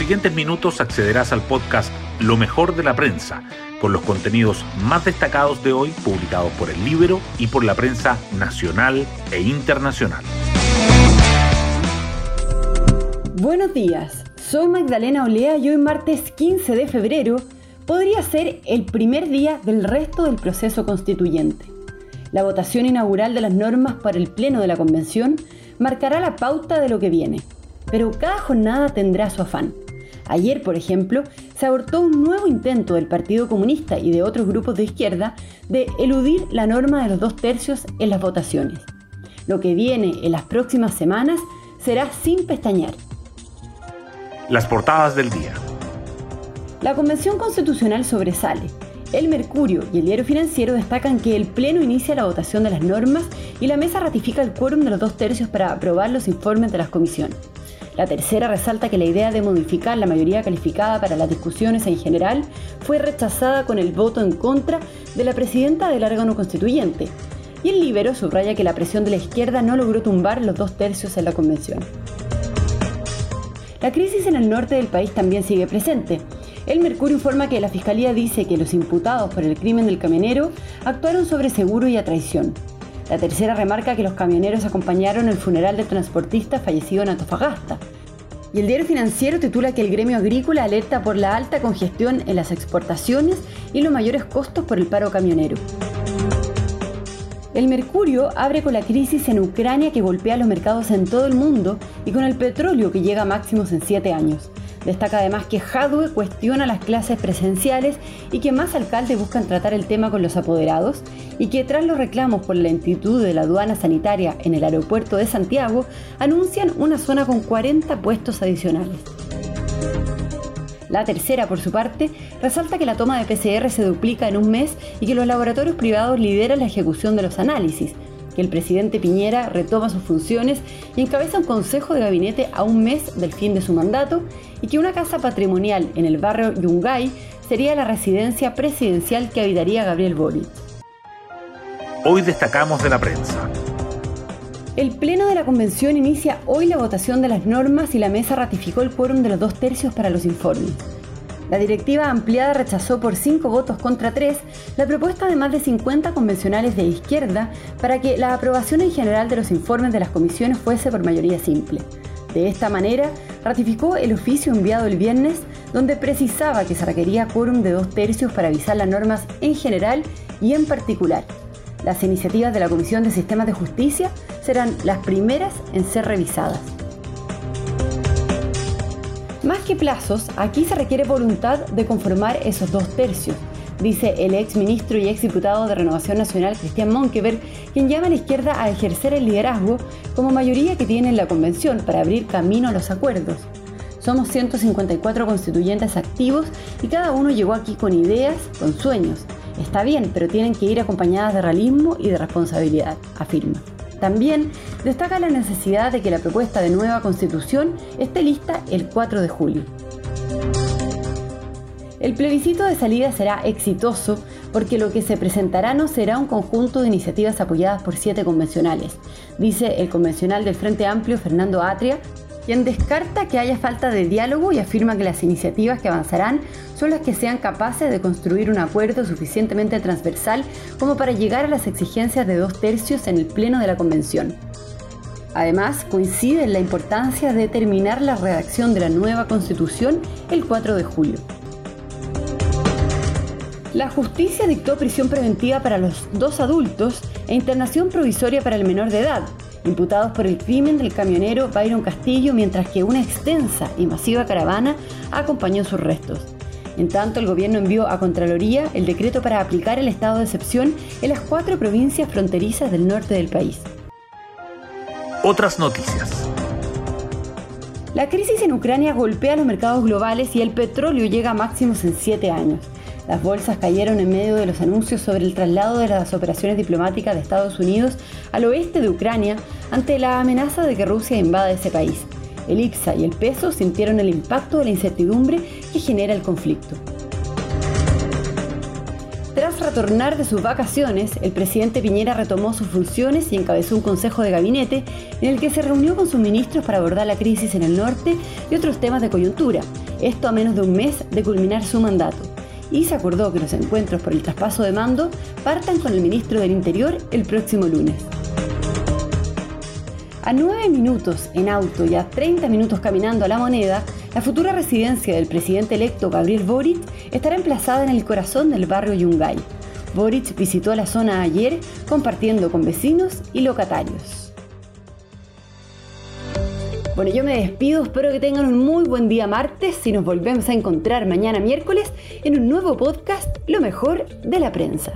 siguientes minutos accederás al podcast Lo mejor de la prensa, con los contenidos más destacados de hoy publicados por el libro y por la prensa nacional e internacional. Buenos días, soy Magdalena Olea y hoy martes 15 de febrero podría ser el primer día del resto del proceso constituyente. La votación inaugural de las normas para el Pleno de la Convención marcará la pauta de lo que viene, pero cada jornada tendrá su afán. Ayer, por ejemplo, se abortó un nuevo intento del Partido Comunista y de otros grupos de izquierda de eludir la norma de los dos tercios en las votaciones. Lo que viene en las próximas semanas será sin pestañear. Las portadas del día. La Convención Constitucional sobresale. El Mercurio y el Diario Financiero destacan que el Pleno inicia la votación de las normas y la mesa ratifica el quórum de los dos tercios para aprobar los informes de las comisiones. La tercera resalta que la idea de modificar la mayoría calificada para las discusiones en general fue rechazada con el voto en contra de la presidenta del órgano constituyente. Y el Libero subraya que la presión de la izquierda no logró tumbar los dos tercios en la convención. La crisis en el norte del país también sigue presente. El Mercurio informa que la Fiscalía dice que los imputados por el crimen del camionero actuaron sobre seguro y a traición. La tercera remarca que los camioneros acompañaron el funeral del transportista fallecido en Antofagasta. Y el diario financiero titula que el gremio agrícola alerta por la alta congestión en las exportaciones y los mayores costos por el paro camionero. El mercurio abre con la crisis en Ucrania que golpea los mercados en todo el mundo y con el petróleo que llega a máximos en siete años. Destaca además que Hadwe cuestiona las clases presenciales y que más alcaldes buscan tratar el tema con los apoderados y que tras los reclamos por la lentitud de la aduana sanitaria en el aeropuerto de Santiago anuncian una zona con 40 puestos adicionales. La tercera, por su parte, resalta que la toma de PCR se duplica en un mes y que los laboratorios privados lideran la ejecución de los análisis, que el presidente Piñera retoma sus funciones y encabeza un consejo de gabinete a un mes del fin de su mandato y que una casa patrimonial en el barrio Yungay sería la residencia presidencial que habitaría Gabriel Boric. Hoy destacamos de la prensa. El Pleno de la Convención inicia hoy la votación de las normas y la mesa ratificó el quórum de los dos tercios para los informes. La directiva ampliada rechazó por cinco votos contra tres la propuesta de más de 50 convencionales de izquierda para que la aprobación en general de los informes de las comisiones fuese por mayoría simple. De esta manera, ratificó el oficio enviado el viernes donde precisaba que se requería quórum de dos tercios para avisar las normas en general y en particular. Las iniciativas de la Comisión de Sistemas de Justicia serán las primeras en ser revisadas. Más que plazos, aquí se requiere voluntad de conformar esos dos tercios, dice el ex ministro y ex diputado de Renovación Nacional, Cristian Monkeberg, quien llama a la izquierda a ejercer el liderazgo como mayoría que tiene en la convención para abrir camino a los acuerdos. Somos 154 constituyentes activos y cada uno llegó aquí con ideas, con sueños. Está bien, pero tienen que ir acompañadas de realismo y de responsabilidad, afirma. También destaca la necesidad de que la propuesta de nueva constitución esté lista el 4 de julio. El plebiscito de salida será exitoso porque lo que se presentará no será un conjunto de iniciativas apoyadas por siete convencionales, dice el convencional del Frente Amplio Fernando Atria, quien descarta que haya falta de diálogo y afirma que las iniciativas que avanzarán son las que sean capaces de construir un acuerdo suficientemente transversal como para llegar a las exigencias de dos tercios en el Pleno de la Convención. Además, coincide en la importancia de terminar la redacción de la nueva Constitución el 4 de julio. La justicia dictó prisión preventiva para los dos adultos e internación provisoria para el menor de edad, imputados por el crimen del camionero Byron Castillo, mientras que una extensa y masiva caravana acompañó sus restos. En tanto, el gobierno envió a Contraloría el decreto para aplicar el estado de excepción en las cuatro provincias fronterizas del norte del país. Otras noticias. La crisis en Ucrania golpea los mercados globales y el petróleo llega a máximos en siete años. Las bolsas cayeron en medio de los anuncios sobre el traslado de las operaciones diplomáticas de Estados Unidos al oeste de Ucrania ante la amenaza de que Rusia invada ese país. El IPSA y el peso sintieron el impacto de la incertidumbre que genera el conflicto. Tras retornar de sus vacaciones, el presidente Piñera retomó sus funciones y encabezó un consejo de gabinete en el que se reunió con sus ministros para abordar la crisis en el norte y otros temas de coyuntura, esto a menos de un mes de culminar su mandato. Y se acordó que los encuentros por el traspaso de mando partan con el ministro del Interior el próximo lunes. A nueve minutos en auto y a 30 minutos caminando a la moneda, la futura residencia del presidente electo Gabriel Boric estará emplazada en el corazón del barrio Yungay. Boric visitó la zona ayer compartiendo con vecinos y locatarios. Bueno, yo me despido, espero que tengan un muy buen día martes y nos volvemos a encontrar mañana miércoles en un nuevo podcast, Lo mejor de la prensa.